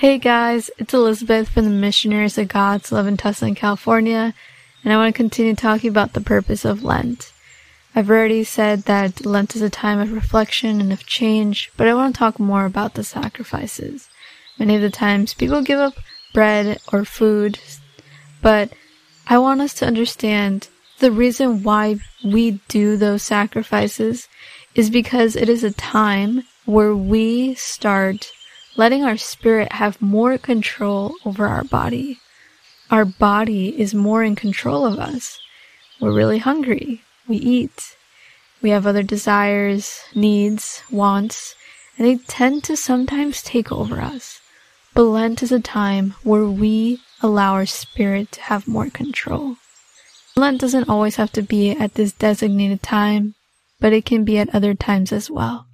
Hey guys, it's Elizabeth from the Missionaries of God's Love in Tustin, California, and I want to continue talking about the purpose of Lent. I've already said that Lent is a time of reflection and of change, but I want to talk more about the sacrifices. Many of the times people give up bread or food, but I want us to understand the reason why we do those sacrifices is because it is a time where we start letting our spirit have more control over our body. Our body is more in control of us. We're really hungry. We eat. We have other desires, needs, wants, and they tend to sometimes take over us. But Lent is a time where we allow our spirit to have more control. Lent doesn't always have to be at this designated time, but it can be at other times as well.